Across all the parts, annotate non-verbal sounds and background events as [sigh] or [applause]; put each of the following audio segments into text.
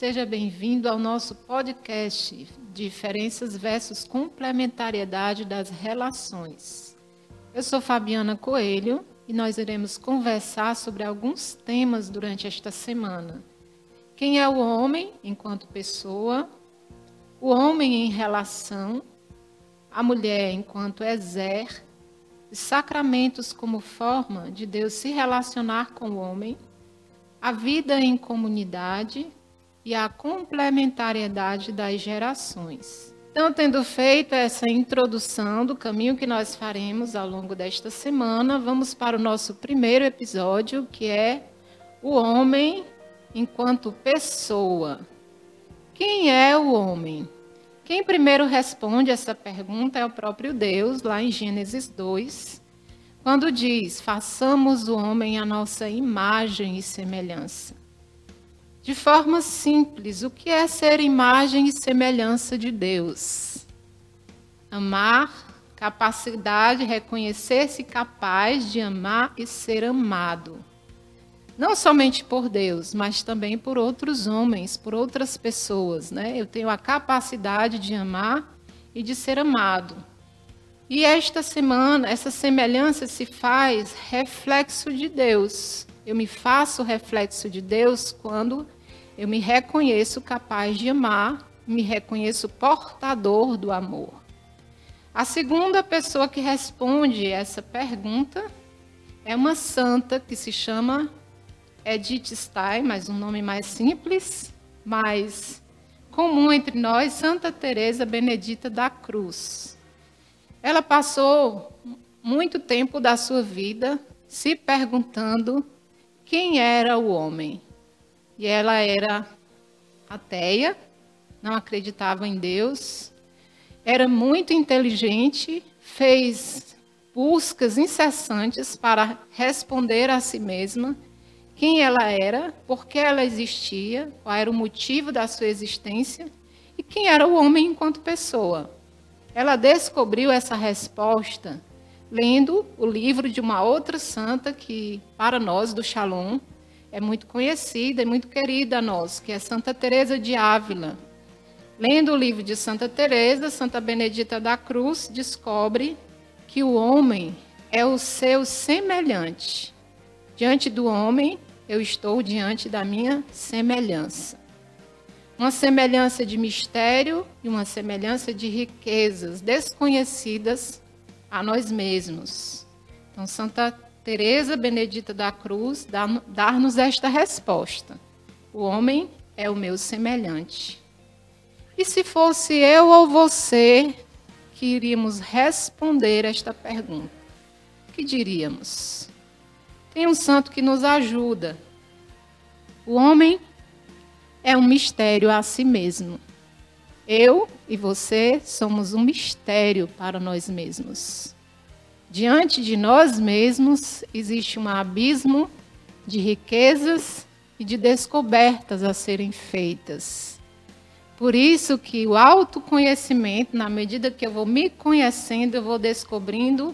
Seja bem-vindo ao nosso podcast Diferenças versus Complementariedade das Relações. Eu sou Fabiana Coelho e nós iremos conversar sobre alguns temas durante esta semana. Quem é o homem enquanto pessoa? O homem em relação? A mulher enquanto exer? Sacramentos como forma de Deus se relacionar com o homem? A vida em comunidade? E a complementariedade das gerações. Então, tendo feito essa introdução do caminho que nós faremos ao longo desta semana, vamos para o nosso primeiro episódio, que é o homem enquanto pessoa. Quem é o homem? Quem primeiro responde essa pergunta é o próprio Deus, lá em Gênesis 2, quando diz: façamos o homem a nossa imagem e semelhança. De forma simples, o que é ser imagem e semelhança de Deus? Amar, capacidade, reconhecer-se capaz de amar e ser amado. Não somente por Deus, mas também por outros homens, por outras pessoas. Né? Eu tenho a capacidade de amar e de ser amado. E esta semana, essa semelhança se faz reflexo de Deus. Eu me faço reflexo de Deus quando eu me reconheço capaz de amar, me reconheço portador do amor. A segunda pessoa que responde essa pergunta é uma santa que se chama Edith Stein, mas um nome mais simples, mais comum entre nós, Santa Teresa Benedita da Cruz. Ela passou muito tempo da sua vida se perguntando quem era o homem. E ela era ateia, não acreditava em Deus, era muito inteligente, fez buscas incessantes para responder a si mesma quem ela era, por que ela existia, qual era o motivo da sua existência e quem era o homem enquanto pessoa. Ela descobriu essa resposta lendo o livro de uma outra santa que, para nós do Shalom, é muito conhecida e muito querida a nós, que é Santa Teresa de Ávila. Lendo o livro de Santa Teresa, Santa Benedita da Cruz descobre que o homem é o seu semelhante. Diante do homem, eu estou diante da minha semelhança. Uma semelhança de mistério e uma semelhança de riquezas desconhecidas a nós mesmos. Então, Santa Teresa Benedita da Cruz dar-nos esta resposta: O homem é o meu semelhante. E se fosse eu ou você que iríamos responder esta pergunta, o que diríamos? Tem um santo que nos ajuda. O homem é um mistério a si mesmo. Eu e você somos um mistério para nós mesmos. Diante de nós mesmos existe um abismo de riquezas e de descobertas a serem feitas. Por isso que o autoconhecimento, na medida que eu vou me conhecendo, eu vou descobrindo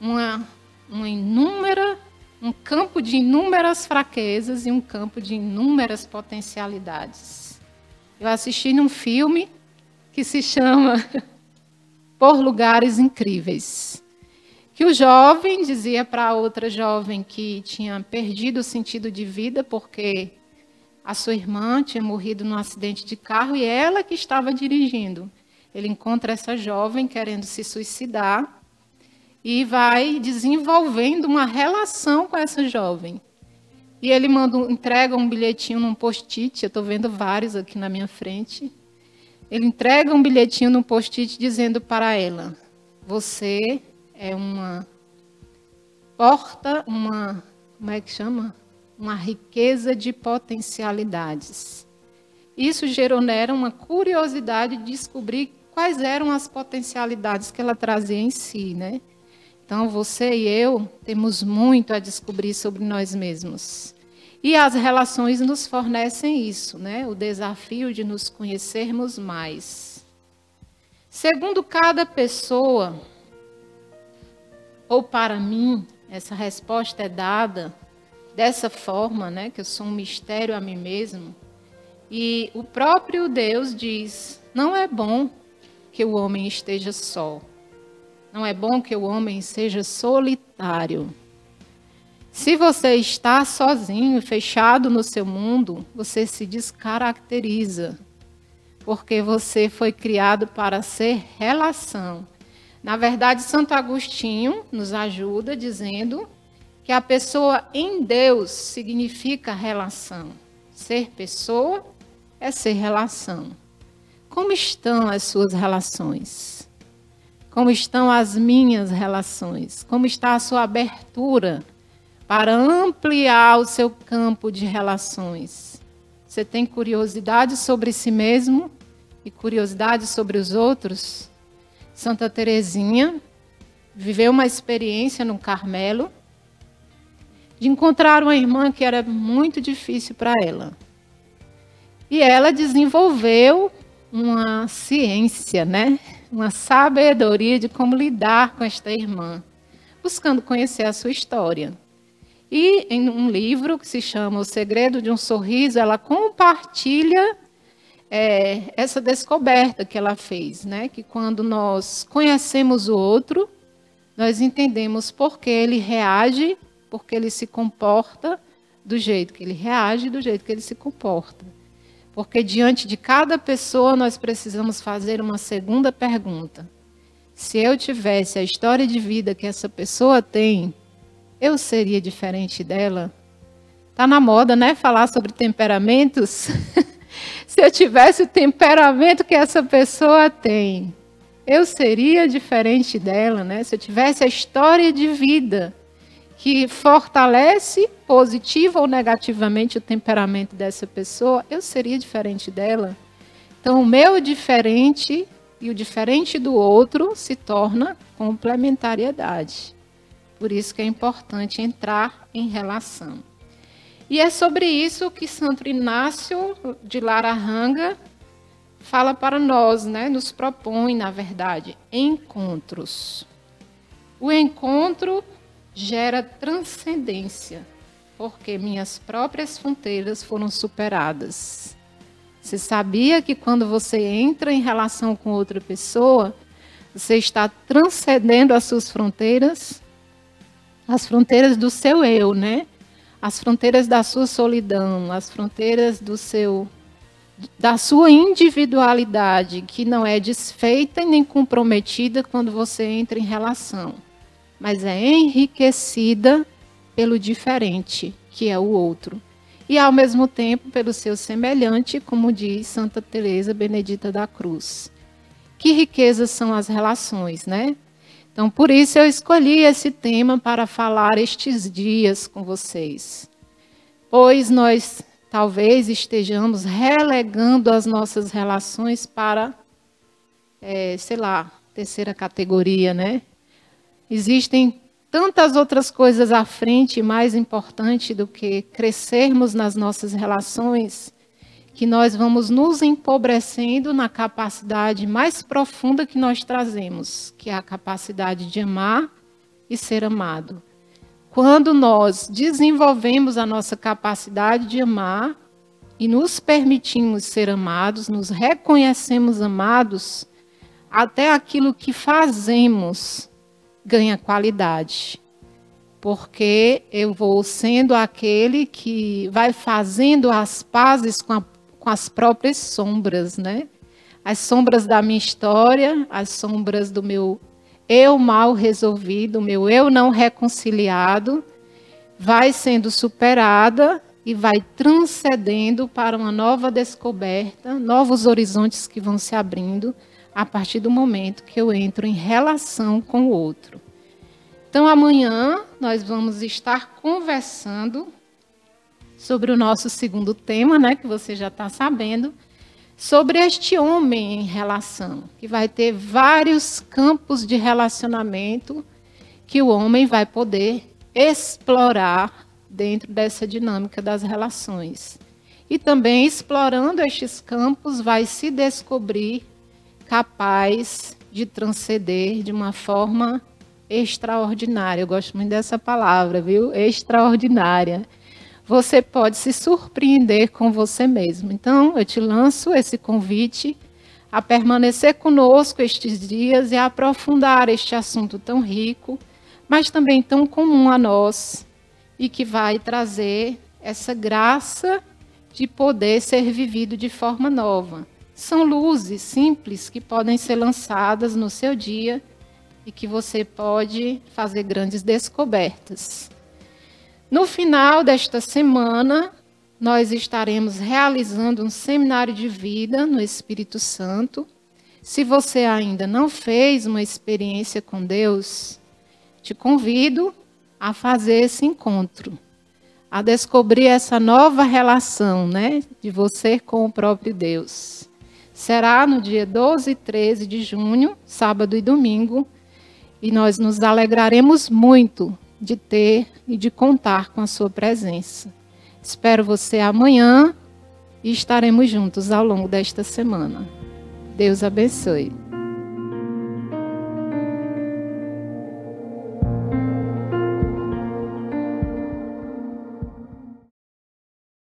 uma, uma inúmera, um campo de inúmeras fraquezas e um campo de inúmeras potencialidades. Eu assisti num filme que se chama [laughs] Por Lugares Incríveis. Que o jovem dizia para outra jovem que tinha perdido o sentido de vida porque a sua irmã tinha morrido num acidente de carro e ela que estava dirigindo. Ele encontra essa jovem querendo se suicidar e vai desenvolvendo uma relação com essa jovem. E ele manda, entrega um bilhetinho num post-it, eu estou vendo vários aqui na minha frente. Ele entrega um bilhetinho num post-it dizendo para ela: Você é uma porta, uma. Como é que chama? Uma riqueza de potencialidades. Isso gerou nela uma curiosidade de descobrir quais eram as potencialidades que ela trazia em si, né? Então, você e eu temos muito a descobrir sobre nós mesmos. E as relações nos fornecem isso, né? O desafio de nos conhecermos mais. Segundo cada pessoa, ou para mim, essa resposta é dada dessa forma, né? Que eu sou um mistério a mim mesmo. E o próprio Deus diz: não é bom que o homem esteja só. Não é bom que o homem seja solitário. Se você está sozinho, fechado no seu mundo, você se descaracteriza, porque você foi criado para ser relação. Na verdade, Santo Agostinho nos ajuda dizendo que a pessoa em Deus significa relação. Ser pessoa é ser relação. Como estão as suas relações? Como estão as minhas relações? Como está a sua abertura para ampliar o seu campo de relações? Você tem curiosidade sobre si mesmo e curiosidade sobre os outros? Santa Teresinha viveu uma experiência no Carmelo de encontrar uma irmã que era muito difícil para ela. E ela desenvolveu uma ciência, né? Uma sabedoria de como lidar com esta irmã, buscando conhecer a sua história. E em um livro que se chama O Segredo de um Sorriso, ela compartilha é, essa descoberta que ela fez, né? Que quando nós conhecemos o outro, nós entendemos por que ele reage, por que ele se comporta do jeito que ele reage, do jeito que ele se comporta. Porque diante de cada pessoa nós precisamos fazer uma segunda pergunta. Se eu tivesse a história de vida que essa pessoa tem, eu seria diferente dela? Tá na moda, né, falar sobre temperamentos? [laughs] Se eu tivesse o temperamento que essa pessoa tem, eu seria diferente dela, né? Se eu tivesse a história de vida que fortalece positiva ou negativamente o temperamento dessa pessoa, eu seria diferente dela. Então, o meu diferente e o diferente do outro se torna complementariedade. Por isso que é importante entrar em relação. E é sobre isso que Santo Inácio de Lararanga fala para nós, né? nos propõe, na verdade, encontros. O encontro gera transcendência, porque minhas próprias fronteiras foram superadas. Você sabia que quando você entra em relação com outra pessoa, você está transcendendo as suas fronteiras? As fronteiras do seu eu, né? As fronteiras da sua solidão, as fronteiras do seu da sua individualidade, que não é desfeita e nem comprometida quando você entra em relação mas é enriquecida pelo diferente, que é o outro. E ao mesmo tempo pelo seu semelhante, como diz Santa Teresa Benedita da Cruz. Que riquezas são as relações, né? Então, por isso eu escolhi esse tema para falar estes dias com vocês. Pois nós talvez estejamos relegando as nossas relações para, é, sei lá, terceira categoria, né? Existem tantas outras coisas à frente, mais importante do que crescermos nas nossas relações, que nós vamos nos empobrecendo na capacidade mais profunda que nós trazemos, que é a capacidade de amar e ser amado. Quando nós desenvolvemos a nossa capacidade de amar e nos permitimos ser amados, nos reconhecemos amados, até aquilo que fazemos ganha qualidade. Porque eu vou sendo aquele que vai fazendo as pazes com, a, com as próprias sombras, né? As sombras da minha história, as sombras do meu eu mal resolvido, meu eu não reconciliado, vai sendo superada e vai transcendendo para uma nova descoberta, novos horizontes que vão se abrindo a partir do momento que eu entro em relação com o outro. Então, amanhã nós vamos estar conversando sobre o nosso segundo tema, né, que você já está sabendo, sobre este homem em relação, que vai ter vários campos de relacionamento que o homem vai poder explorar dentro dessa dinâmica das relações. E também explorando estes campos, vai se descobrir capaz de transcender de uma forma extraordinária. Eu gosto muito dessa palavra, viu? Extraordinária. você pode se surpreender com você mesmo. Então, eu te lanço esse convite a permanecer conosco estes dias e a aprofundar este assunto tão rico, mas também tão comum a nós e que vai trazer essa graça de poder ser vivido de forma nova. São luzes simples que podem ser lançadas no seu dia e que você pode fazer grandes descobertas. No final desta semana, nós estaremos realizando um seminário de vida no Espírito Santo. Se você ainda não fez uma experiência com Deus, te convido a fazer esse encontro, a descobrir essa nova relação, né, de você com o próprio Deus. Será no dia 12 e 13 de junho, sábado e domingo, e nós nos alegraremos muito de ter e de contar com a sua presença. Espero você amanhã e estaremos juntos ao longo desta semana. Deus abençoe.